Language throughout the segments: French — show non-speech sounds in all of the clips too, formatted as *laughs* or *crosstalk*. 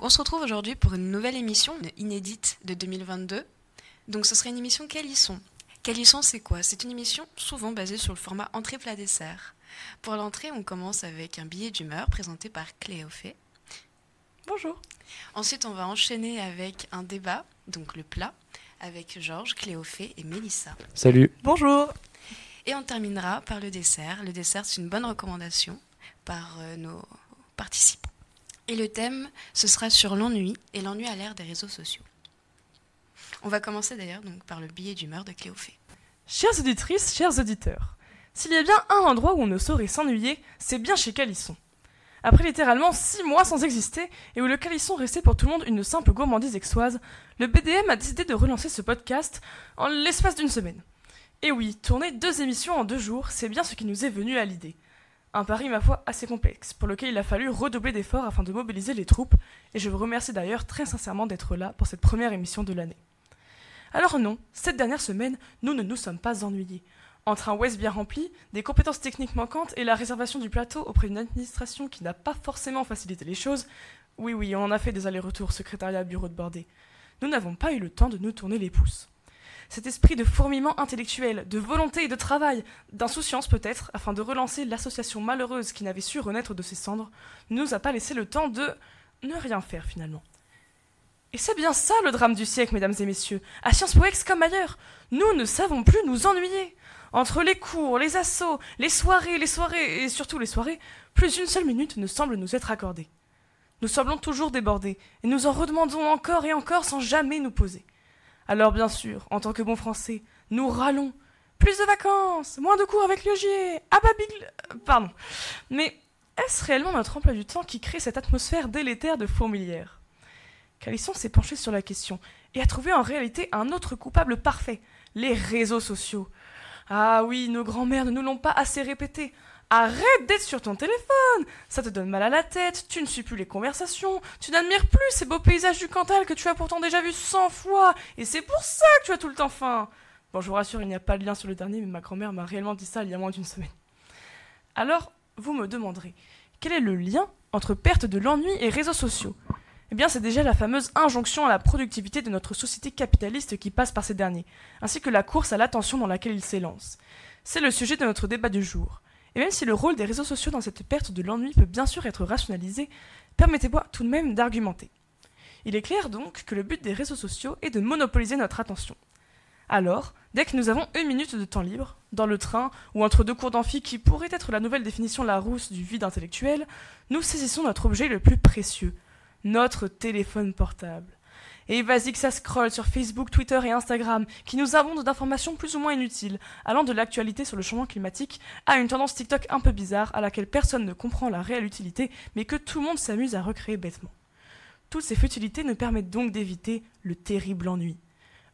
Donc on se retrouve aujourd'hui pour une nouvelle émission inédite de 2022. Donc ce serait une émission Calisson. Calisson c'est quoi? C'est une émission souvent basée sur le format entrée plat dessert. Pour l'entrée, on commence avec un billet d'humeur présenté par Cléophée. Bonjour. Ensuite, on va enchaîner avec un débat, donc le plat, avec Georges, Cléophée et Mélissa. Salut. Bonjour. Et on terminera par le dessert. Le dessert, c'est une bonne recommandation par euh, nos participants. Et le thème, ce sera sur l'ennui et l'ennui à l'ère des réseaux sociaux. On va commencer d'ailleurs donc par le billet d'humeur de Cléophée. Chères auditrices, chers auditeurs, s'il y a bien un endroit où on ne saurait s'ennuyer, c'est bien chez Calisson. Après littéralement six mois sans exister, et où le Calisson restait pour tout le monde une simple gourmandise exoise, le BDM a décidé de relancer ce podcast en l'espace d'une semaine. Et oui, tourner deux émissions en deux jours, c'est bien ce qui nous est venu à l'idée. Un pari, ma foi, assez complexe, pour lequel il a fallu redoubler d'efforts afin de mobiliser les troupes, et je vous remercie d'ailleurs très sincèrement d'être là pour cette première émission de l'année. Alors non, cette dernière semaine, nous ne nous sommes pas ennuyés. Entre un West bien rempli, des compétences techniques manquantes et la réservation du plateau auprès d'une administration qui n'a pas forcément facilité les choses, oui oui, on en a fait des allers-retours secrétariat bureau de bordé. Nous n'avons pas eu le temps de nous tourner les pouces. Cet esprit de fourmillement intellectuel, de volonté et de travail, d'insouciance peut-être, afin de relancer l'association malheureuse qui n'avait su renaître de ses cendres, ne nous a pas laissé le temps de ne rien faire finalement. Et c'est bien ça le drame du siècle, mesdames et messieurs. À Sciences Po comme ailleurs, nous ne savons plus nous ennuyer. Entre les cours, les assauts, les soirées, les soirées et surtout les soirées, plus d'une seule minute ne semble nous être accordée. Nous semblons toujours débordés, et nous en redemandons encore et encore sans jamais nous poser. Alors bien sûr, en tant que bons Français, nous râlons. Plus de vacances, moins de cours avec Liogier, ah bah Pardon. Mais est-ce réellement notre emploi du temps qui crée cette atmosphère délétère de fourmilière? Calisson s'est penché sur la question et a trouvé en réalité un autre coupable parfait, les réseaux sociaux. Ah oui, nos grands-mères ne nous l'ont pas assez répété. Arrête d'être sur ton téléphone Ça te donne mal à la tête, tu ne suis plus les conversations, tu n'admires plus ces beaux paysages du Cantal que tu as pourtant déjà vus cent fois, et c'est pour ça que tu as tout le temps faim Bon, je vous rassure, il n'y a pas de lien sur le dernier, mais ma grand-mère m'a réellement dit ça il y a moins d'une semaine. Alors, vous me demanderez, quel est le lien entre perte de l'ennui et réseaux sociaux? Eh bien, c'est déjà la fameuse injonction à la productivité de notre société capitaliste qui passe par ces derniers, ainsi que la course à l'attention dans laquelle ils s'élancent. C'est le sujet de notre débat du jour. Et même si le rôle des réseaux sociaux dans cette perte de l'ennui peut bien sûr être rationalisé, permettez-moi tout de même d'argumenter. Il est clair donc que le but des réseaux sociaux est de monopoliser notre attention. Alors, dès que nous avons une minute de temps libre, dans le train ou entre deux cours d'amphi qui pourrait être la nouvelle définition Larousse du vide intellectuel, nous saisissons notre objet le plus précieux, notre téléphone portable. Et vas-y que ça scrolle sur Facebook, Twitter et Instagram, qui nous abondent d'informations plus ou moins inutiles, allant de l'actualité sur le changement climatique à une tendance TikTok un peu bizarre à laquelle personne ne comprend la réelle utilité, mais que tout le monde s'amuse à recréer bêtement. Toutes ces futilités nous permettent donc d'éviter le terrible ennui.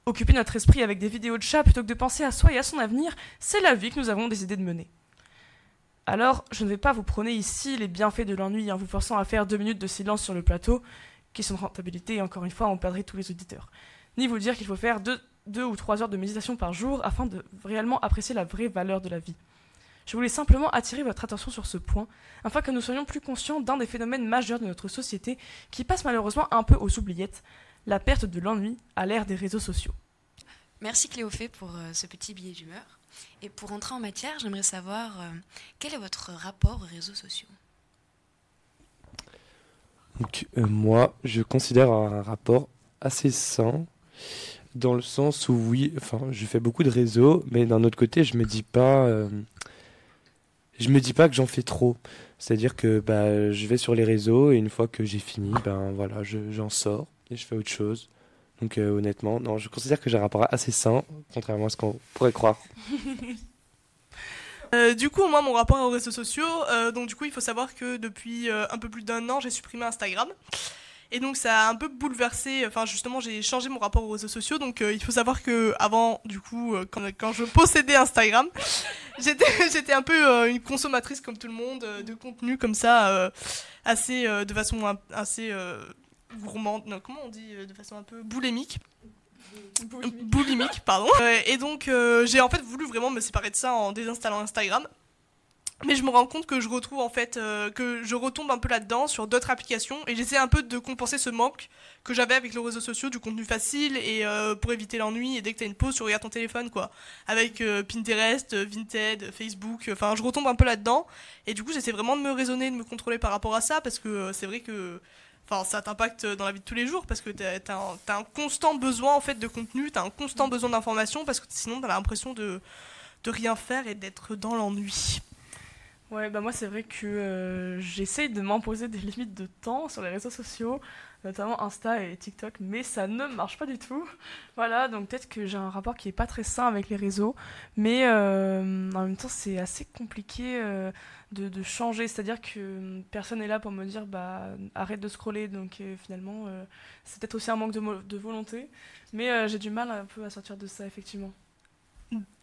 Occuper notre esprit avec des vidéos de chats plutôt que de penser à soi et à son avenir, c'est la vie que nous avons décidé de mener. Alors, je ne vais pas vous prôner ici les bienfaits de l'ennui en vous forçant à faire deux minutes de silence sur le plateau, qui sont de rentabilité, et encore une fois, on perdrait tous les auditeurs. Ni vous dire qu'il faut faire deux, deux ou trois heures de méditation par jour afin de réellement apprécier la vraie valeur de la vie. Je voulais simplement attirer votre attention sur ce point, afin que nous soyons plus conscients d'un des phénomènes majeurs de notre société qui passe malheureusement un peu aux oubliettes, la perte de l'ennui à l'ère des réseaux sociaux. Merci Cléophée pour euh, ce petit billet d'humeur. Et pour entrer en matière, j'aimerais savoir euh, quel est votre rapport aux réseaux sociaux? Donc, euh, moi, je considère un rapport assez sain, dans le sens où oui, enfin, je fais beaucoup de réseaux, mais d'un autre côté, je me dis pas, euh, je me dis pas que j'en fais trop. C'est-à-dire que bah, je vais sur les réseaux et une fois que j'ai fini, ben voilà, j'en sors et je fais autre chose. Donc euh, honnêtement, non, je considère que j'ai un rapport assez sain, contrairement à ce qu'on pourrait croire. *laughs* Euh, du coup, moi, mon rapport aux réseaux sociaux, euh, donc du coup, il faut savoir que depuis un peu plus d'un an, j'ai supprimé Instagram. Et donc, ça a un peu bouleversé, enfin, justement, j'ai changé mon rapport aux réseaux sociaux. Donc, il faut savoir que avant, du coup, quand, je possédais Instagram, *laughs* *laughs* j'étais un peu une consommatrice comme tout le monde, de contenu comme ça, assez, de façon assez gourmande, comment on dit euh, de façon un peu boulémique boulimique, pardon. *laughs* Et donc euh, j'ai en fait voulu vraiment me séparer de ça en désinstallant Instagram. mais je me rends compte que je retrouve en fait euh, que je retombe un peu là-dedans sur d'autres applications et j'essaie un peu de compenser ce manque que j'avais avec les réseaux sociaux du contenu facile et euh, pour éviter l'ennui et dès que t'as une pause tu regardes ton téléphone quoi avec euh, Pinterest, Vinted, Facebook enfin je retombe un peu là-dedans et du coup j'essaie vraiment de me raisonner de me contrôler par rapport à ça parce que c'est vrai que Enfin, ça t'impacte dans la vie de tous les jours parce que t'as as, un, constant besoin en fait de contenu, t'as un constant besoin d'information parce que sinon t'as l'impression de, de rien faire et d'être dans l'ennui. Ouais, bah moi c'est vrai que euh, j'essaye de m'imposer des *laughs* limites de temps sur les réseaux sociaux, notamment Insta et TikTok, mais ça ne marche pas du tout. Voilà, donc peut-être que j'ai un rapport qui est pas très sain avec les réseaux, mais euh, en même temps c'est assez compliqué euh, de, changer, c'est-à-dire que personne n'est là pour me dire bah arrête de scroller, donc finalement c'est peut-être aussi un manque de, volonté, mais j'ai du mal un peu à sortir de ça effectivement.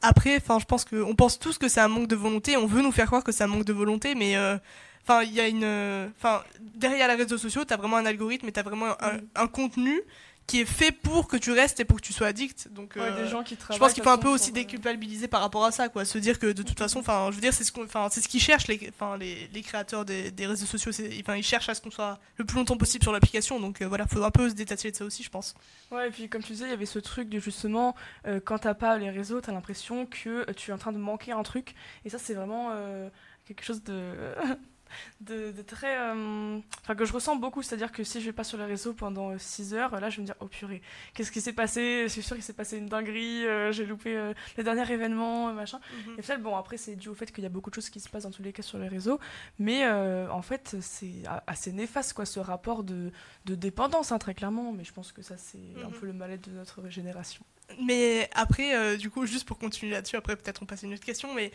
Après, enfin, je pense qu'on pense tous que c'est un manque de volonté. On veut nous faire croire que c'est un manque de volonté, mais euh, enfin, il y a une, enfin, derrière les réseaux sociaux, t'as vraiment un algorithme et t'as vraiment un, mm. un, contenu qui est fait pour que tu restes et pour que tu sois addict. Donc, euh, des gens qui je pense qu'il faut un peu aussi déculpabiliser par rapport à ça, quoi. Se dire que de toute façon, enfin, je veux dire, c'est ce qu'on, enfin, c'est ce qu'ils cherchent les, enfin, les, les créateurs des, des, réseaux sociaux. Enfin, ils cherchent à ce qu'on soit le plus longtemps possible sur l'application. Donc euh, voilà, faut un peu se détacher de ça aussi, je pense. Ouais, et puis comme tu disais, il y avait ce truc de justement, euh, quand t'as pas les réseaux, t'as l'impression que tu es en train de manquer un truc. Et ça, c'est vraiment euh, quelque chose de *laughs* de, très. Euh, enfin, que je ressens beaucoup. C'est-à-dire que si je vais pas sur les réseaux pendant 6 euh, heures, là, je vais me dire, oh purée, qu'est-ce qui s'est passé? Je suis sûre qu'il s'est passé une dinguerie, euh, j'ai loupé le dernier événement, machin. Mhm. Et fait, bon, après, c'est dû au fait qu'il y a beaucoup de choses qui se passent dans tous les cas sur les réseaux. Mais en fait, c'est assez néfaste, quoi, ce rapport de, de dépendance, hein, très clairement. Mais je pense que ça, c'est un mhm. peu le mal-être de notre génération. Mais après, du coup, juste pour continuer là-dessus, après, peut-être on passe à une autre question, mais.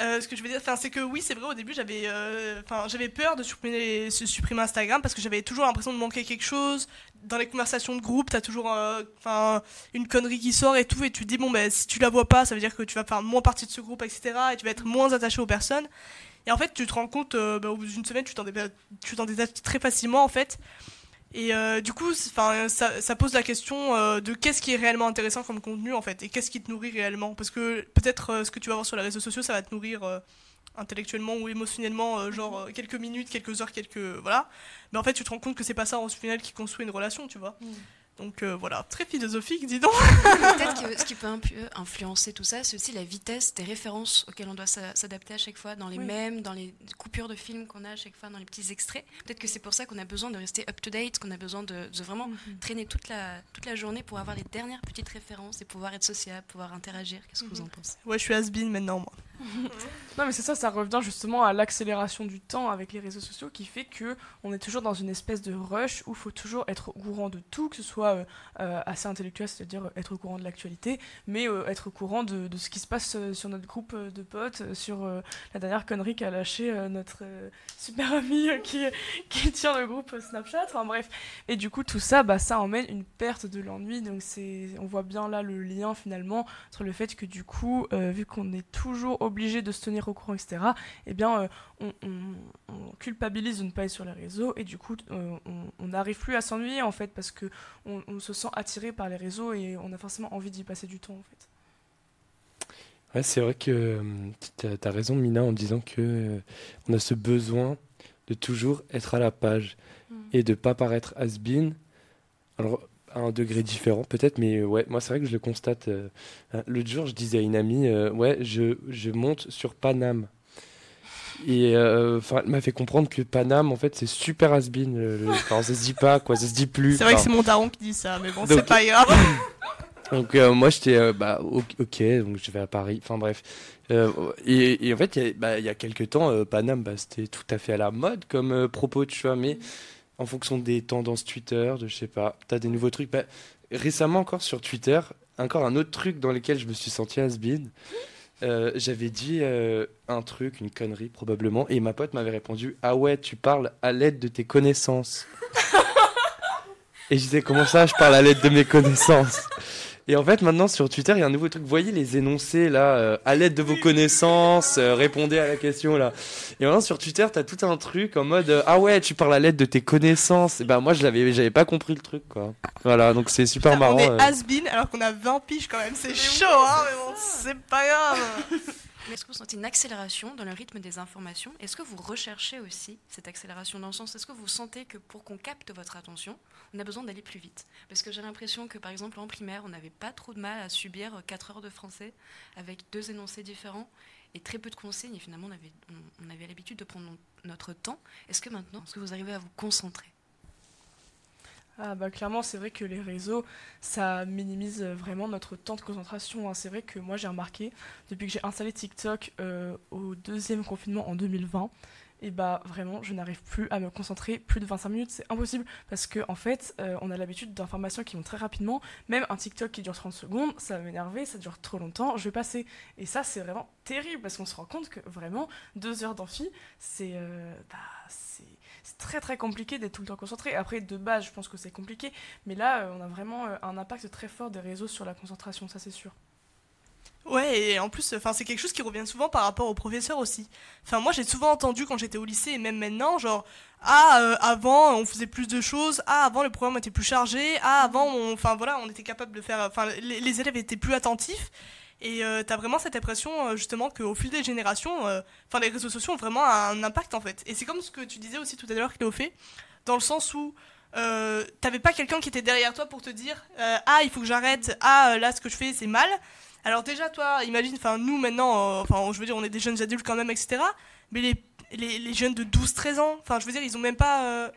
Euh, ce que je veux dire, c'est que oui, c'est vrai, au début, j'avais euh, peur de supprimer, supprimer Instagram parce que j'avais toujours l'impression de manquer quelque chose. Dans les conversations de groupe, t'as toujours euh, une connerie qui sort et tout, et tu te dis, bon, ben, si tu la vois pas, ça veut dire que tu vas faire moins partie de ce groupe, etc. Et tu vas être moins attaché aux personnes. Et en fait, tu te rends compte, ben, au bout d'une semaine, tu t'en détaches très facilement, en fait. Et euh, du coup, ça, ça, pose la question euh, de qu'est-ce qui est réellement intéressant comme contenu en fait, et qu'est-ce qui te nourrit réellement. Parce que peut-être euh, ce que tu vas voir sur les réseaux sociaux, ça va te nourrir intellectuellement ou émotionnellement, genre quelques minutes, quelques heures, quelques voilà. Mais en fait, tu te rends compte que c'est pas ça en final qui construit une relation, tu vois. Mm. Donc euh, voilà, très philosophique, dis donc. *laughs* Peut-être que ce qui peut influencer tout ça, c'est aussi la vitesse des références auxquelles on doit s'adapter à chaque fois, dans les mêmes, dans les coupures de films qu'on a à chaque fois, dans les petits extraits. Peut-être que c'est pour ça qu'on a besoin de rester up-to-date, qu'on a besoin de, vraiment mhm. traîner toute la, toute la journée pour avoir les dernières petites références et pouvoir être sociable, pouvoir interagir. Qu'est-ce que vous en mhm. pensez? Ouais, je suis has maintenant, moi. *laughs* non, mais c'est ça, ça revient justement à l'accélération du temps avec les réseaux sociaux qui fait que on est toujours dans une espèce de rush où il faut toujours être au courant de tout, que ce soit euh, euh, assez intellectuel, c'est-à-dire être au courant de l'actualité, mais euh, être au courant de, ce qui se passe sur notre groupe de potes, sur la dernière connerie qu'a lâché notre super ami *laughs* qui, tient le groupe Snapchat, enfin bref. Et du coup, tout ça, bah, ça emmène une perte de l'ennui, donc on voit bien là le lien finalement entre le fait que du coup, vu qu'on est toujours obligé de se tenir au courant, etc., eh bien, euh, on, culpabilise de ne pas être sur les réseaux et du coup, euh, on n'arrive plus à s'ennuyer en fait parce que on, se sent attiré par les réseaux et on a forcément envie d'y passer du temps en fait. Ouais, c'est vrai que euh, tu as, raison, Mina, en disant que on a ce besoin de toujours être à la page mm. et de pas paraître has-been. Alors, à un degré différent peut-être, mais euh, ouais, moi c'est vrai que je le constate. Euh, hein, l'autre jour, je disais à une amie, euh, ouais, je, je, monte sur Paname. Et enfin, elle m'a fait comprendre que Paname, en fait, c'est super has-been. Enfin, ça se dit pas, quoi, ça se dit plus. C'est vrai que c'est mon daron qui dit ça, mais bon, c'est pas grave. *laughs* donc moi, j'étais, bah, ok, donc je vais à Paris. Enfin bref. Et, et, en fait, il y, bah, y, a quelques temps, Paname, bah, c'était tout à fait à la mode comme propos, tu vois, mais en fonction des tendances Twitter, de je sais pas, tu as des nouveaux trucs. Bah, récemment encore sur Twitter, encore un autre truc dans lequel je me suis senti has-been. Euh, j'avais dit euh, un truc, une connerie probablement, et ma pote m'avait répondu Ah ouais, tu parles à l'aide de tes connaissances. et je disais Comment ça, je parle à l'aide de mes connaissances? Et en fait, maintenant sur Twitter, il y a un nouveau truc. Vous voyez les énoncés là, euh, à l'aide de vos connaissances, euh, répondez à la question là. Et maintenant sur Twitter, t'as tout un truc en mode euh, ah ouais, tu parles à l'aide de tes connaissances. Et ben moi, je l'avais, j'avais pas compris le truc quoi. Voilà, donc c'est super marrant. On est has-been alors qu'on a 20 piges quand même. C'est chaud, hein, mais bon, c'est pas grave. Mais *laughs* est-ce que vous sentez une accélération dans le rythme des informations? Est-ce que vous recherchez aussi cette accélération? Dans le sens Est-ce que vous sentez que pour qu'on capte votre attention, on a besoin d'aller plus vite Parce que j'ai l'impression que par exemple en primaire, on n'avait pas trop de mal à subir 4 heures de français avec deux énoncés différents et très peu de consignes. Et finalement, on avait, on, avait l'habitude de prendre notre temps. Est-ce que maintenant, est-ce que vous arrivez à vous concentrer? Ah bah clairement c'est vrai que les réseaux ça minimise vraiment notre temps de concentration. Hein. C'est vrai que moi j'ai remarqué depuis que j'ai installé TikTok euh, au deuxième confinement en 2020 et bah vraiment je n'arrive plus à me concentrer plus de 25 minutes, c'est impossible parce que en fait euh, on a l'habitude d'informations qui vont très rapidement, même un TikTok qui dure 30 secondes, ça va m'énerver, ça dure trop longtemps, je vais passer. Et ça c'est vraiment terrible parce qu'on se rend compte que vraiment deux heures d'amphi, c'est euh, bah, c'est très très compliqué d'être tout le temps concentré. Après de base je pense que c'est compliqué, mais là euh, on a vraiment un impact très fort des réseaux sur la concentration, ça c'est sûr. Ouais, et en plus, enfin, c'est quelque chose qui revient souvent par rapport aux professeurs aussi. Enfin, moi, j'ai souvent entendu quand j'étais au lycée et même maintenant, genre, ah, euh, avant, on faisait plus de choses. Ah, avant, le programme était plus chargé. Ah, avant, enfin voilà, on était capable de faire. Enfin, les, élèves étaient plus attentifs. Et euh, t'as vraiment cette impression, euh, justement, qu'au fil des générations, enfin, les réseaux sociaux ont vraiment un impact en fait. Et c'est comme ce que tu disais aussi tout à l'heure, fait dans le sens où t'avais pas quelqu'un qui était derrière toi pour te dire, ah, il faut que j'arrête. Ah, là, ce que je fais, c'est mal. Alors déjà, toi, imagine, enfin nous maintenant, euh, enfin je veux dire, on est des jeunes adultes quand même, etc. Mais les, les, les jeunes de 12-13 ans, enfin je veux dire, ils ont même pas, euh,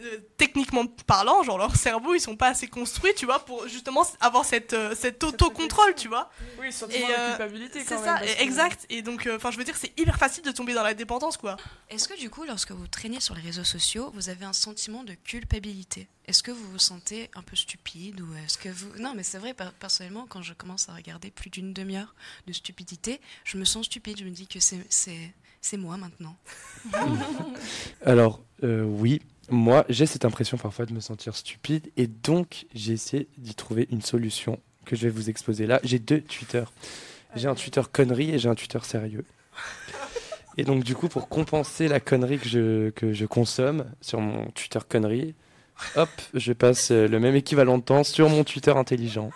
euh, techniquement parlant, genre leur cerveau, ils sont pas assez construits, tu vois, pour justement avoir cette, euh, cet autocontrôle, tu vois. Oui, sentiment de euh, culpabilité C'est ça, exact. Et donc, enfin, je veux dire, c'est hyper facile de tomber dans la dépendance, quoi. Est-ce que du coup, lorsque vous traînez sur les réseaux sociaux, vous avez un sentiment de culpabilité? Est-ce que vous vous sentez un peu stupide ou est-ce que vous Non, mais c'est vrai. Personnellement, quand je commence à regarder plus d'une demi-heure de stupidité, je me sens stupide. Je me dis que c'est c'est moi maintenant. *laughs* Alors oui, moi, j'ai cette impression parfois de me sentir stupide et donc j'ai essayé d'y trouver une solution que je vais vous exposer là. J'ai deux Twitter. J'ai un Twitter connerie et j'ai un Twitter sérieux. Et donc du coup, pour compenser la connerie que je, que je consomme sur mon Twitter connerie, hop, je passe euh, le même équivalent de temps sur mon Twitter intelligent.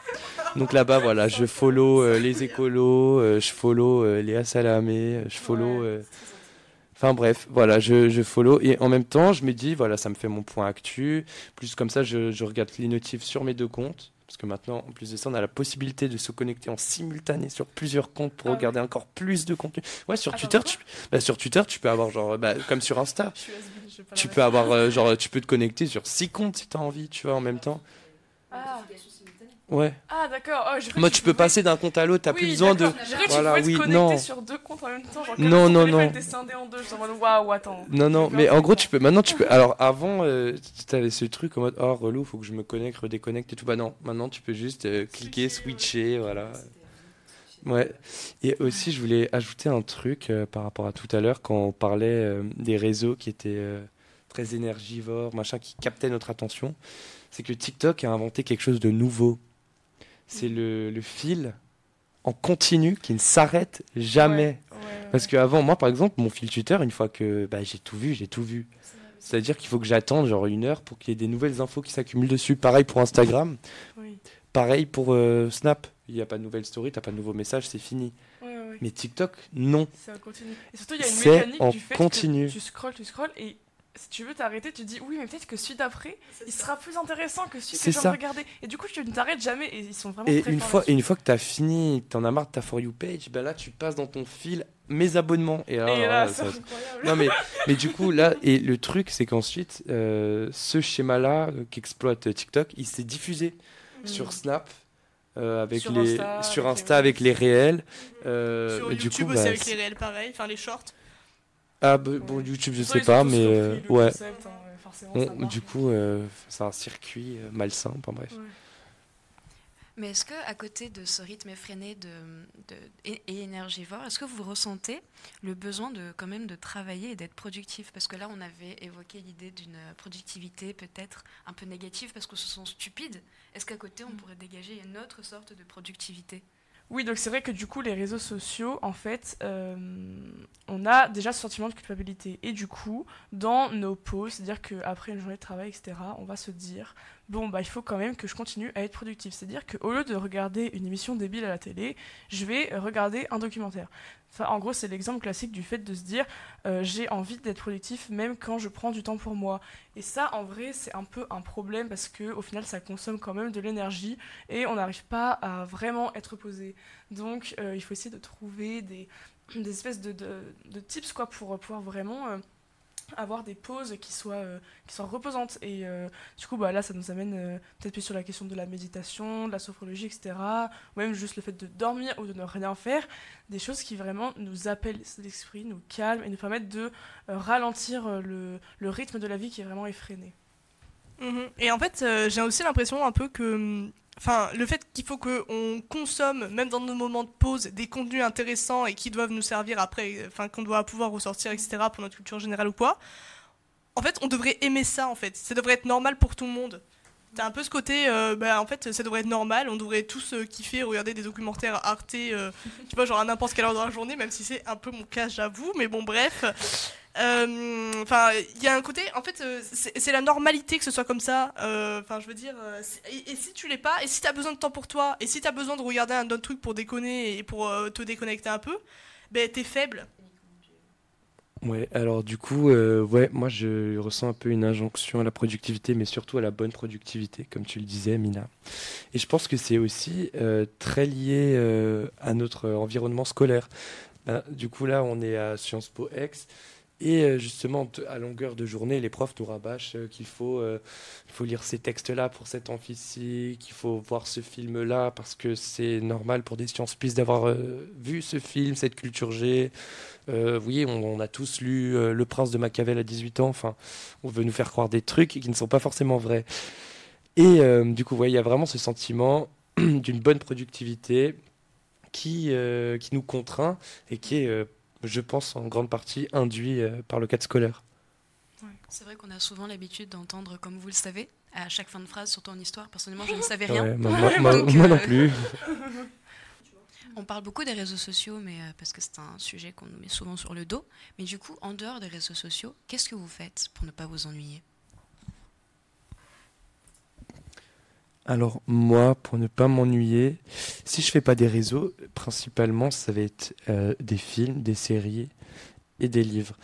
Donc là-bas, voilà, je follow euh, les écolos, euh, je follow Léa Salamé, je follow... Enfin bref, voilà, je, je, follow et en même temps, je me dis, voilà, ça me fait mon point actu. Plus comme ça, je, je regarde les notifs sur mes deux comptes. Parce que maintenant, en plus de ça, on a la possibilité de se connecter en simultané sur plusieurs comptes pour ah regarder encore plus de contenu. Ouais, sur Twitter, tu, bah, sur Twitter, tu peux avoir genre, bah, comme sur Insta, tu peux avoir euh, genre, tu peux te connecter sur six comptes si tu as envie, tu vois, en même temps. Ah. Ouais. Ah d'accord. Oh, Moi, tu peux passer d'un compte à l'autre, t'as plus besoin de. Voilà, oui, non. sur deux en même temps. Genre, non, non, non. En deux, waouh, attends. Non, non, mais en gros, tu peux. Maintenant, tu peux. Alors, avant, euh, tu avais ce truc en mode, oh, relou, faut que je me connecte, redéconnecte et tout. Bah non, maintenant, tu peux juste euh, cliquer, switcher, voilà. Ouais. Et aussi, je voulais ajouter un truc euh, par rapport à tout à l'heure quand on parlait des réseaux qui étaient très énergivores, machin, qui captaient notre attention. C'est que TikTok a inventé quelque chose de nouveau c'est le, fil en continu qui ne s'arrête jamais. Parce qu'avant, moi par exemple, mon fil Twitter, une fois que bah, j'ai tout vu, j'ai tout vu. C'est-à-dire qu'il faut que j'attende genre une heure pour qu'il y ait des nouvelles infos qui s'accumulent dessus. Pareil pour Instagram. Pareil pour euh, Snap. Il n'y a pas de nouvelles stories, tu n'as pas de nouveaux messages, c'est fini. Mais TikTok, non. C'est en continu. Et surtout, il y a une mécanique du fait que tu scrolles, tu scrolles, et si tu veux t'arrêter, tu dis oui, mais peut-être que celui d'après, il sera plus intéressant que celui que j'ai regardé. Et du coup, tu ne t'arrêtes jamais et ils sont vraiment et très une fois, et une fois que tu as fini, tu en as marre de ta For You page, ben là, tu passes dans ton fil mes abonnements. Et, là, ça... Non, mais, mais du coup, là, et le truc, c'est qu'ensuite, euh, ce schéma-là euh, qu'exploite TikTok, il s'est diffusé mm. sur Snap. Euh, avec sur les Insta, sur Insta avec les, réels euh, sur YouTube du coup, aussi bah, avec les réels pareil enfin les shorts ah, bon, YouTube, je sais pas, mais euh, ouais. Hein, du coup, euh, c'est un circuit euh, malsain, enfin bref. Mais est-ce que, à côté de ce rythme effréné de, de et, énergivore, est-ce que vous ressentez le besoin de quand même de travailler et d'être productif? Parce que là, on avait évoqué l'idée d'une productivité peut-être un peu négative parce que ce sont stupides. Est-ce qu'à côté, on mm. pourrait dégager une autre sorte de productivité? Oui, donc c'est vrai que du coup, les réseaux sociaux, en fait, euh, on a déjà ce sentiment de culpabilité. Et du coup, dans nos pauses, c'est-à-dire qu'après une journée de travail, etc., on va se dire, bon, bah, il faut quand même que je continue à être productif. C'est-à-dire qu'au lieu de regarder une émission débile à la télé, je vais regarder un documentaire. En gros, c'est l'exemple classique du fait de se dire euh, j'ai envie d'être productif même quand je prends du temps pour moi. Et ça, en vrai, c'est un peu un problème parce que au final, ça consomme quand même de l'énergie et on n'arrive pas à vraiment être posé. Donc, euh, il faut essayer de trouver des, espèces de, de, tips quoi, pour pouvoir vraiment euh, avoir des pauses qui soient, euh, qui soient reposantes. Et euh, du coup, bah, là, ça nous amène euh, peut-être plus sur la question de la méditation, de la sophrologie, etc. Ou même juste le fait de dormir ou de ne rien faire. Des choses qui vraiment nous appellent l'esprit, nous calment et nous permettent de ralentir le, le, rythme de la vie qui est vraiment effréné. Mhm. Et en fait, j'ai aussi l'impression un peu que hum, enfin, le fait qu'il faut qu'on consomme, même dans nos moments de pause, des contenus intéressants et qui doivent nous servir après, enfin, qu'on doit pouvoir ressortir, etc., pour notre culture générale ou quoi, en fait, on devrait aimer ça, en fait. Ça devrait être normal pour tout le monde. T'as un peu ce côté, euh, bah, en fait, ça devrait être normal, on devrait tous euh, kiffer, regarder des documentaires Arte, euh, tu vois, genre à n'importe quelle heure dans la journée, même si c'est un peu mon cas, j'avoue, mais bon, bref. Euh, enfin, il y a un côté, en fait, euh, c'est la normalité que ce soit comme ça. Euh, enfin, je veux dire, et, si tu l'es pas, et si t'as besoin de temps pour toi, et si t'as besoin de regarder un autre truc pour déconner et pour te déconnecter un peu, ben t'es faible. Ouais, alors du coup, ouais, moi je ressens un peu une injonction à la productivité, mais surtout à la bonne productivité, comme tu le disais, Mina. Et je pense que c'est aussi très lié à notre environnement scolaire. Ben, du coup, là, on est à Sciences Po X. Et euh, justement, à longueur de journée, les profs nous rabâchent euh, qu'il faut, euh, faut lire ces textes-là pour cet amphi qu'il faut voir ce film-là parce que c'est normal pour des sciences plus d'avoir vu ce film, cette culture G. vous voyez, on, a tous lu Le Prince de Machiavel à 18 ans. Enfin, on veut nous faire croire des trucs qui ne sont pas forcément vrais. Et du coup, il y a vraiment ce sentiment *clears throat* d'une bonne productivité qui nous contraint et qui est je pense, en grande partie induit euh, par le cadre scolaire. C'est vrai qu'on a souvent l'habitude d'entendre, comme vous le savez, à chaque fin de phrase, surtout en histoire. Personnellement, je ne savais rien. moi, *laughs* non euh, plus. *laughs* On parle beaucoup des réseaux sociaux, mais euh, parce que c'est un sujet qu'on nous met souvent sur le dos. Mais du coup, en dehors des réseaux sociaux, qu'est-ce que vous faites pour ne pas vous ennuyer? Alors moi, pour ne pas m'ennuyer, si je fais pas des réseaux, principalement ça va être euh, des films, des séries et des livres.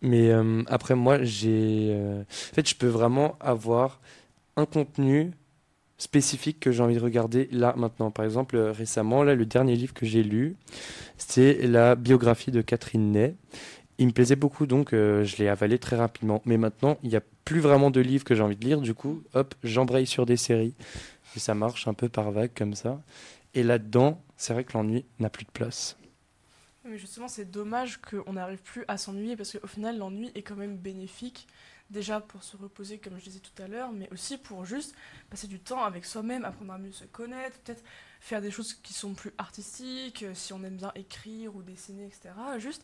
Mais euh, après moi, j'ai, euh, en fait, je peux vraiment avoir un contenu spécifique que j'ai envie de regarder là maintenant. Par exemple, récemment, là, le dernier livre que j'ai lu, c'est la biographie de Catherine Ney. Il me plaisait beaucoup, donc je l'ai avalé très rapidement. Mais maintenant, il n'y a plus vraiment de livres que j'ai envie de lire. Du coup, hop, j'embraye sur des séries. Et ça marche un peu par vague comme ça. Et là-dedans, c'est vrai que l'ennui n'a plus de place. Mais justement, c'est dommage qu'on n'arrive plus à s'ennuyer parce qu'au final, l'ennui est quand même bénéfique. Déjà pour se reposer, comme je disais tout à l'heure, mais aussi pour juste passer du temps avec soi-même, apprendre à mieux se connaître, peut-être faire des choses qui sont plus artistiques, euh, si on aime bien écrire ou dessiner, etc. Juste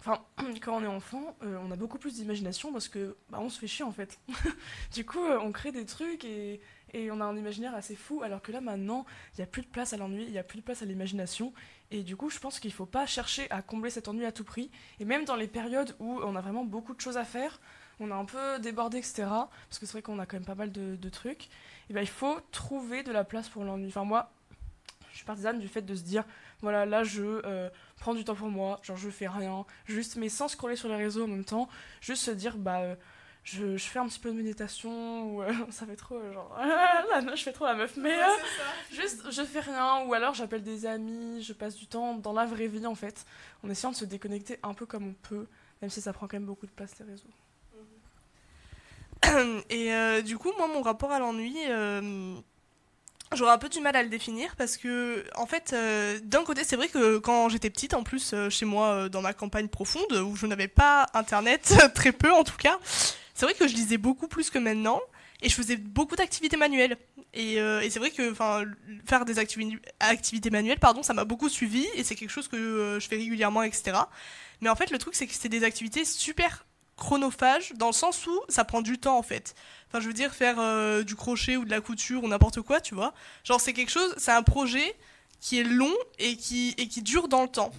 Enfin, *clears throat* quand on est enfant, euh, on a beaucoup plus d'imagination parce que bah, on se fait chier en fait. *laughs* du coup, euh, on crée des trucs et, et, on a un imaginaire assez fou, alors que là maintenant, il n'y a plus de place à l'ennui, il n'y a plus de place à l'imagination. Et du coup, je pense qu'il ne faut pas chercher à combler cet ennui à tout prix. Et même dans les périodes où on a vraiment beaucoup de choses à faire, on a un peu débordé, etc. Parce que c'est vrai qu'on a quand même pas mal de, trucs. Et ben, il faut trouver de la place pour l'ennui. Enfin, moi, je suis partisane du fait de se dire voilà, là je euh, prends du temps pour moi, genre je fais rien, juste, mais sans scroller sur les réseaux en même temps, juste se dire bah. Euh, je, je, fais un petit peu de méditation ou euh, *laughs* ça fait trop genre *laughs* je fais trop la meuf mais juste je fais rien. Ou alors j'appelle des amis je passe du temps dans la vraie vie en fait en essayant de se déconnecter un peu comme on peut même si ça prend quand même beaucoup de place les réseaux. *coughs* Et du coup moi mon rapport à l'ennui J'aurais un peu du mal à le définir parce que, en fait, euh, d'un côté, c'est vrai que quand j'étais petite, en plus, euh, chez moi, euh, dans ma campagne profonde, où je n'avais pas internet, *laughs* très peu en tout cas, c'est vrai que je lisais beaucoup plus que maintenant et je faisais beaucoup d'activités manuelles. Et, et c'est vrai que faire des activités manuelles, pardon, ça m'a beaucoup suivi et c'est quelque chose que je fais régulièrement, etc. Mais en fait, le truc, c'est que c'était des activités super chronophage dans le sens où ça prend du temps en fait. Enfin, je veux dire, faire euh, du crochet ou de la couture ou n'importe quoi, tu vois. Genre, c'est quelque chose, c'est un projet qui est long et qui, et qui dure dans le temps.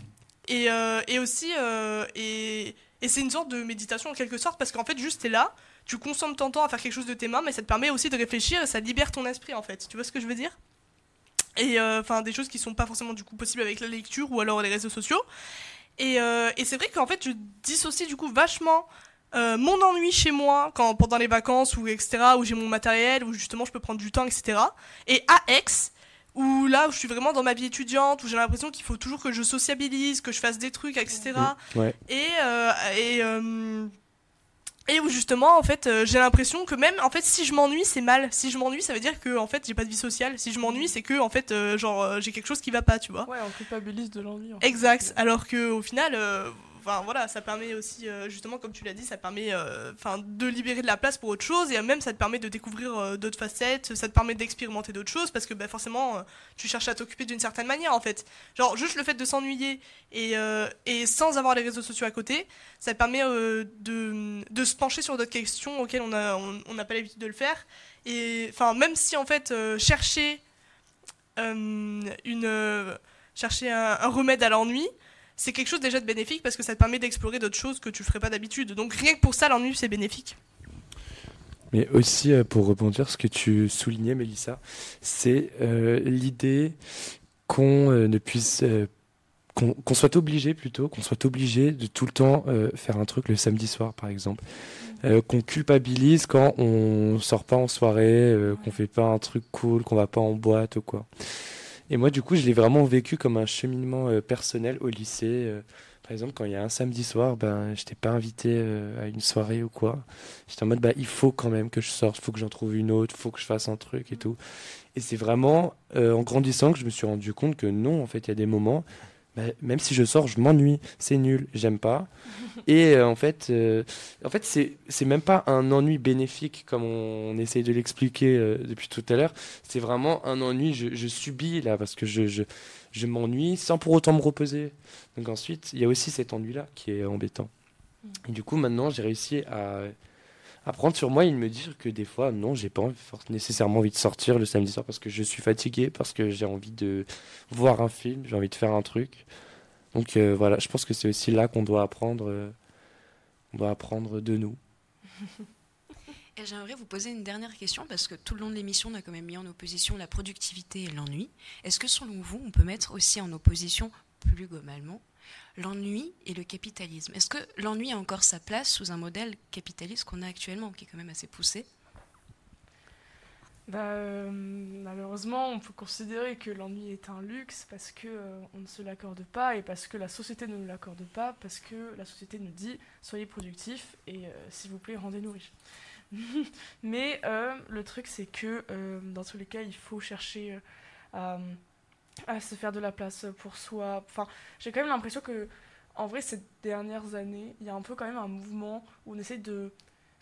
Et, euh, et aussi, euh, et, et c'est une sorte de méditation en quelque sorte, parce qu'en fait, juste t'es là, tu consommes ton temps à faire quelque chose de tes mains, mais ça te permet aussi de réfléchir et ça libère ton esprit en fait. Tu vois ce que je veux dire? Et enfin, des choses qui sont pas forcément du coup possibles avec la lecture ou alors les réseaux sociaux. Et, et c'est vrai qu'en fait, je dissocie du coup vachement euh, mon ennui chez moi quand pendant les vacances ou etc où j'ai mon matériel où justement je peux prendre du temps etc et à Aix où là où je suis vraiment dans ma vie étudiante où j'ai l'impression qu'il faut toujours que je sociabilise que je fasse des trucs etc Ouais. et euh, et euh, et où justement en fait euh, j'ai l'impression que même en fait si je m'ennuie c'est mal si je m'ennuie ça veut dire que en fait j'ai pas de vie sociale si je m'ennuie c'est que en fait euh, genre euh, j'ai quelque chose qui va pas tu vois Ouais, on culpabilise de l'ennui. en fait. Exact. Alors que au final, euh, enfin voilà, ça permet aussi, euh, justement, comme tu l'as dit, ça permet, euh, enfin, de libérer de la place pour autre chose et même ça te permet de découvrir euh, d'autres facettes, ça te permet d'expérimenter d'autres choses parce que bah, forcément, tu cherches à t'occuper d'une certaine manière en fait. Genre juste le fait de s'ennuyer et, et sans avoir les réseaux sociaux à côté, ça permet de, de se pencher sur d'autres questions auxquelles on a on n'a pas l'habitude de le faire. Et enfin, même si en fait chercher une chercher un remède à l'ennui, c'est quelque chose déjà de bénéfique parce que ça te permet d'explorer d'autres choses que tu ferais pas d'habitude. Donc rien que pour ça, l'ennui c'est bénéfique. Mais aussi, euh, pour rebondir, ce que tu soulignais, Mélissa, c'est euh, l'idée qu'on euh, ne puisse. euh, qu'on soit obligé plutôt, qu'on soit obligé de tout le temps faire un truc le samedi soir, par exemple. Euh, qu'on culpabilise quand on sort pas en soirée, qu'on fait pas un truc cool, qu'on va pas en boîte ou quoi. Et moi, du coup, je l'ai vraiment vécu comme un cheminement euh, personnel au lycée. euh, par exemple, quand il y a un samedi soir, ben, je n'étais pas invité euh, à une soirée ou quoi. J'étais en mode, bah, il faut quand même que je sorte, il faut que j'en trouve une autre, il faut que je fasse un truc et tout. Et c'est vraiment en grandissant que je me suis rendu compte que non, en fait, il y a des moments, bah, même si je sors, je m'ennuie, c'est nul, j'aime pas. Et euh, en fait, euh, en fait c'est c'est même pas un ennui bénéfique comme on, on essaye de l'expliquer euh, depuis tout à l'heure. C'est vraiment un ennui, je, je subis là, parce que je, je, je m'ennuie sans pour autant me reposer. Donc ensuite, il y a aussi cet ennui-là qui est embêtant. Et du coup, maintenant, j'ai réussi à, à prendre sur moi et me dire que des fois, non, j'ai pas envie- nécessairement envie de sortir le samedi soir parce que je suis fatigué, parce que j'ai envie de voir un film, j'ai envie de faire un truc. Donc euh, voilà, je pense que c'est aussi là qu'on doit apprendre, euh, on doit apprendre de nous. *laughs* Et j'aimerais vous poser une dernière question parce que tout le long de l'émission, on a quand même mis en opposition la productivité et l'ennui. Est-ce que selon vous, on peut mettre aussi en opposition, plus globalement, l'ennui et le capitalisme Est-ce que l'ennui a encore sa place sous un modèle capitaliste qu'on a actuellement, qui est quand même assez poussé? Bah, euh, malheureusement, on peut considérer que l'ennui est un luxe parce que euh, on ne se l'accorde pas et parce que la société ne nous l'accorde pas, parce que la société nous dit soyez productifs et euh, s'il vous plaît rendez-nous riches. *laughs* Mais le truc c'est que dans tous les cas, il faut chercher à, à se faire de la place pour soi. Enfin, j'ai quand même l'impression que en vrai ces dernières années, il y a un peu quand même un mouvement où on essaie de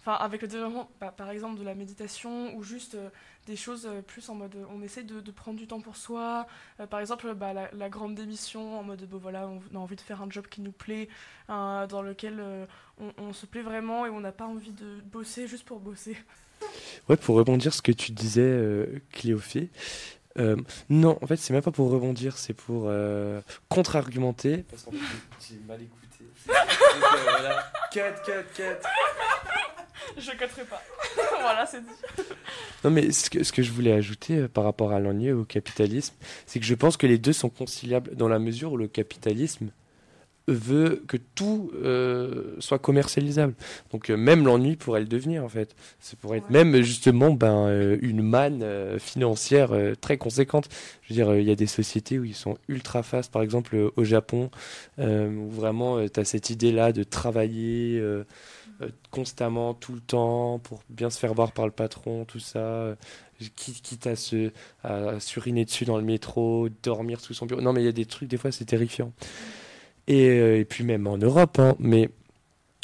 Enfin, avec le développement, bah, par exemple, de la méditation ou juste euh, des choses euh, plus en mode on essaie de, prendre du temps pour soi. Euh, par exemple, bah, la, grande démission en mode bon, voilà, on, a envie de faire un job qui nous plaît, euh, dans lequel on, on se plaît vraiment et on n'a pas envie de bosser juste pour bosser. Ouais, pour rebondir ce que tu disais, euh, Cléophée. Euh, non, en fait, c'est même pas pour rebondir, c'est pour euh, contre-argumenter. Parce qu'en fait, j'ai mal écouté. *laughs* Donc, euh, voilà. Cut, cut, cut. Je cotterai pas. *laughs* voilà, c'est dit. Non, mais ce que, ce que je voulais ajouter euh, par rapport à l'ennui et au capitalisme, c'est que je pense que les deux sont conciliables dans la mesure où le capitalisme veut que tout euh, soit commercialisable. Donc euh, même l'ennui pourrait le devenir en fait. Ça pourrait être Ouais. même justement ben, euh, une manne financière très conséquente. Je veux dire, il y a des sociétés où ils sont ultra fast, par exemple au Japon, où vraiment tu as cette idée-là de travailler constamment, tout le temps, pour bien se faire voir par le patron, tout ça. quitte, quitte à se à suriner dessus dans le métro, dormir sous son bureau. Non mais il y a des trucs, des fois c'est terrifiant. Et, euh, et puis même en Europe, hein, mais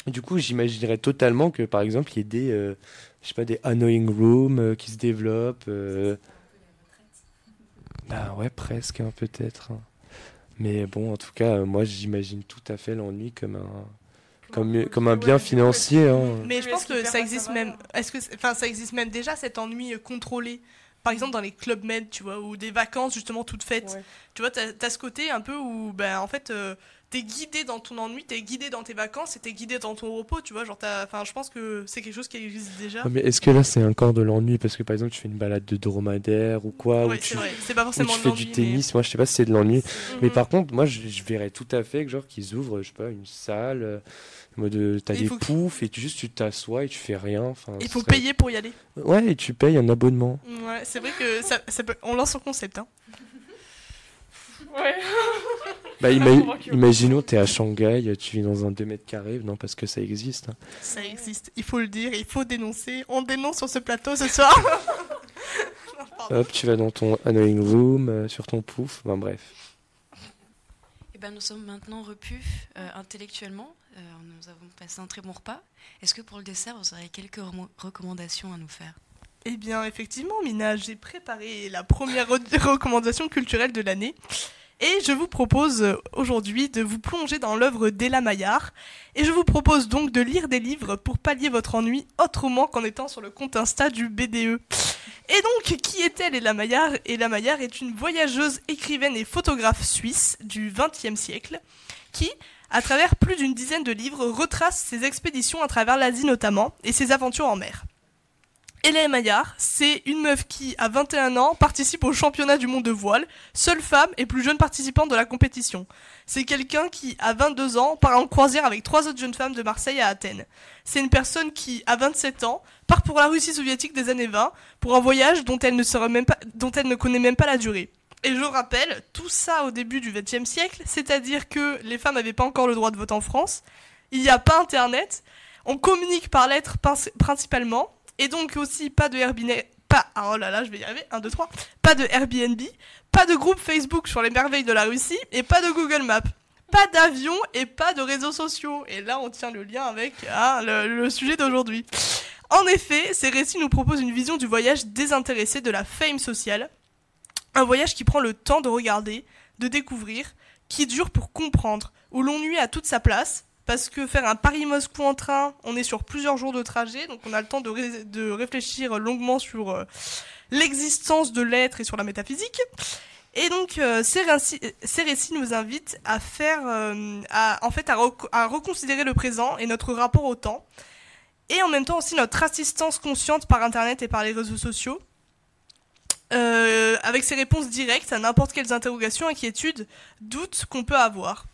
du coup j'imaginerais totalement que par exemple il y ait des, euh, je sais pas, des annoying rooms euh, qui se développent. euh, Bah ouais, presque, hein, peut-être. hein. Mais bon, en tout cas, euh, moi j'imagine tout à fait l'ennui comme un, comme, comme un bien financier. hein. Mais je pense que ça existe même. Est-ce que, enfin, ça existe même déjà cet ennui contrôlé? Par exemple dans les clubs med, tu vois, ou des vacances justement toutes faites. Ouais. Tu vois, t'as as ce côté un peu où, ben, en fait, euh, t'es guidé dans ton ennui, t'es guidé dans tes vacances et t'es guidé dans ton repos, tu vois. Genre, t'as- enfin, je pense que c'est quelque chose qui existe déjà. Ouais, mais est-ce que là c'est encore de l'ennui parce que par exemple tu fais une balade de dromadaire ou quoi Ouais, ou tu, c'est vrai. C'est pas ou forcément tu de fais du mais- tennis, moi je sais pas si c'est de l'ennui. Mhm. Mais par contre, moi je, je verrais tout à fait que genre qu'ils ouvrent, je sais pas, une salle, euh, en mode euh, t'as des poufs et tu juste tu t'assois et tu fais rien. Enfin, Il faut serait- payer pour y aller. Ouais, et tu payes un abonnement. Ouais, c'est vrai que ça, ça peut... on lance son concept. Hein. Ouais. *laughs* Bah, Ah, ima- *laughs* imaginons t'es à Shanghai, tu vis dans un 2 mètres carrés, non parce que ça existe. hein. Ça existe. Il faut le dire, il faut dénoncer. On dénonce sur ce plateau ce soir. *laughs* Non. Hop, tu vas dans ton annoying room, euh, sur ton pouf, enfin bref. Eh ben, nous sommes maintenant repus euh, intellectuellement. Euh, nous avons passé un très bon repas. Est-ce que pour le dessert, vous aurez quelques recommandations à nous faire? Eh bien, effectivement, Mina, j'ai préparé la première re- *laughs* recommandation culturelle de l'année. Et je vous propose euh, aujourd'hui de vous plonger dans l'œuvre d'Ella Maillard. Et je vous propose donc de lire des livres pour pallier votre ennui autrement qu'en étant sur le compte Insta du BDE. Et donc, qui est-elle, Ella Maillard? Ella Maillard est une voyageuse, écrivaine et photographe suisse du XXe siècle qui, à travers plus d'une dizaine de livres, retrace ses expéditions à travers l'Asie notamment et ses aventures en mer. Hélène Maillard, c'est une meuf qui, à 21 ans, participe au championnat du monde de voile, seule femme et plus jeune participante de la compétition. C'est quelqu'un qui, à 22 ans, part en croisière avec trois autres jeunes femmes de Marseille à Athènes. C'est une personne qui, à 27 ans, part pour la Russie soviétique des années 20 pour un voyage dont elle ne, même pas, dont elle ne connaît même pas la durée. Et je rappelle, tout ça au début du XXe siècle, c'est-à-dire que les femmes n'avaient pas encore le droit de vote en France, il n'y a pas Internet, on communique par lettres prin- principalement, et donc aussi pas de Airbnb, pas, ah, oh là là, je vais y arriver, 1, 2, 3, pas de Airbnb, pas de groupe Facebook sur les merveilles de la Russie, et pas de Google Maps. Pas d'avion et pas de réseaux sociaux. Et là, on tient le lien avec ah, le, sujet d'aujourd'hui. En effet, ces récits nous proposent une vision du voyage désintéressé de la fame sociale. Un voyage qui prend le temps de regarder, de découvrir, qui dure pour comprendre, où l'ennui a toute sa place, parce que faire un Paris-Moscou en train, on est sur plusieurs jours de trajet, donc on a le temps de, ré- de réfléchir longuement sur euh, l'existence de l'être et sur la métaphysique. Et donc euh, ces, récits, nous invitent à faire, euh, à, en fait, à, rec- à reconsidérer le présent et notre rapport au temps, et en même temps aussi notre assistance consciente par Internet et par les réseaux sociaux. Avec ses réponses directes à n'importe quelles interrogations, inquiétudes, doutes qu'on peut avoir.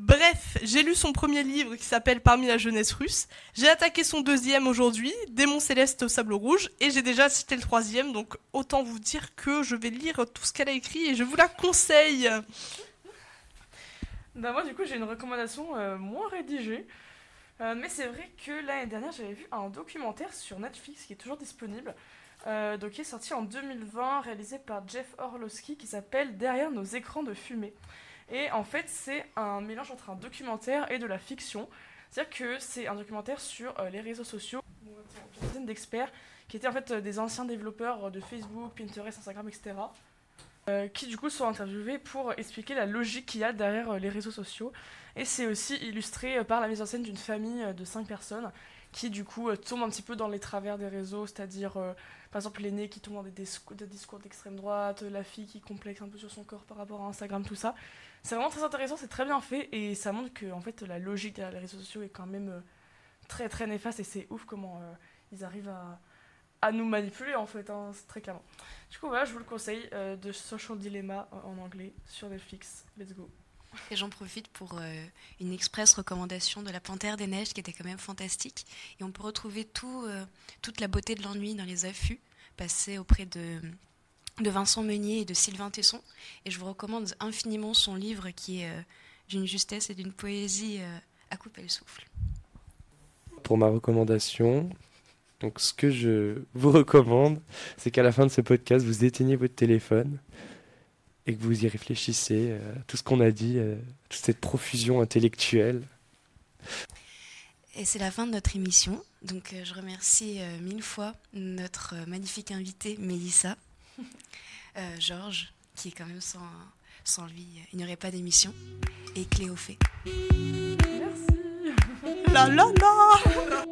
Bref, j'ai lu son premier livre qui s'appelle Parmi la jeunesse russe. J'ai attaqué son deuxième aujourd'hui, Démon céleste au sable rouge, et j'ai déjà cité le troisième, donc autant vous dire que je vais lire tout ce qu'elle a écrit et je vous la conseille. Bah, moi, du coup, j'ai une recommandation euh, moins rédigée. Euh, mais c'est vrai que l'année dernière, j'avais vu un documentaire sur Netflix qui est toujours disponible. euh, donc, qui est sorti en 2020, réalisé par Jeff Orlowski, qui s'appelle Derrière nos écrans de fumée. Et en fait, c'est un mélange entre un documentaire et de la fiction. C'est-à-dire que c'est un documentaire sur euh, les réseaux sociaux. Une dizaine d'experts qui étaient en fait euh, des anciens développeurs euh, de Facebook, Pinterest, Instagram, etc. qui du coup sont interviewés pour expliquer la logique qu'il y a derrière les réseaux sociaux. Et c'est aussi illustré par la mise en scène d'une famille de cinq personnes qui du coup tombe un petit peu dans les travers des réseaux, c'est-à-dire par exemple l'aîné qui tombe dans des, discours- d'extrême droite, la fille qui complexe un peu sur son corps par rapport à Instagram, tout ça. C'est vraiment très intéressant, c'est très bien fait et ça montre que en fait la logique derrière les réseaux sociaux est quand même euh, très très néfaste et c'est ouf comment euh, ils arrivent à, à nous manipuler en fait, hein, très clairement. Du coup voilà, je vous le conseille, euh, de Social Dilemma en anglais sur Netflix. Let's go. Et j'en profite pour une express recommandation de La Panthère des Neiges qui était quand même fantastique. Et on peut retrouver tout, toute la beauté de l'ennui dans les affûts passés auprès de, de Vincent Meunier et de Sylvain Tesson. Et je vous recommande infiniment son livre qui est euh, d'une justesse et d'une poésie euh, à couper le souffle. Pour ma recommandation, donc ce que je vous recommande, c'est qu'à la fin de ce podcast, vous éteignez votre téléphone et que vous y réfléchissez euh, à tout ce qu'on a dit, toute cette profusion intellectuelle. Et c'est la fin de notre émission. Donc je remercie mille fois notre magnifique invité Mélissa, *laughs* Georges, qui est quand même sans, lui, euh, il n'y aurait pas d'émission, et Cléophée. Merci. *laughs* La la la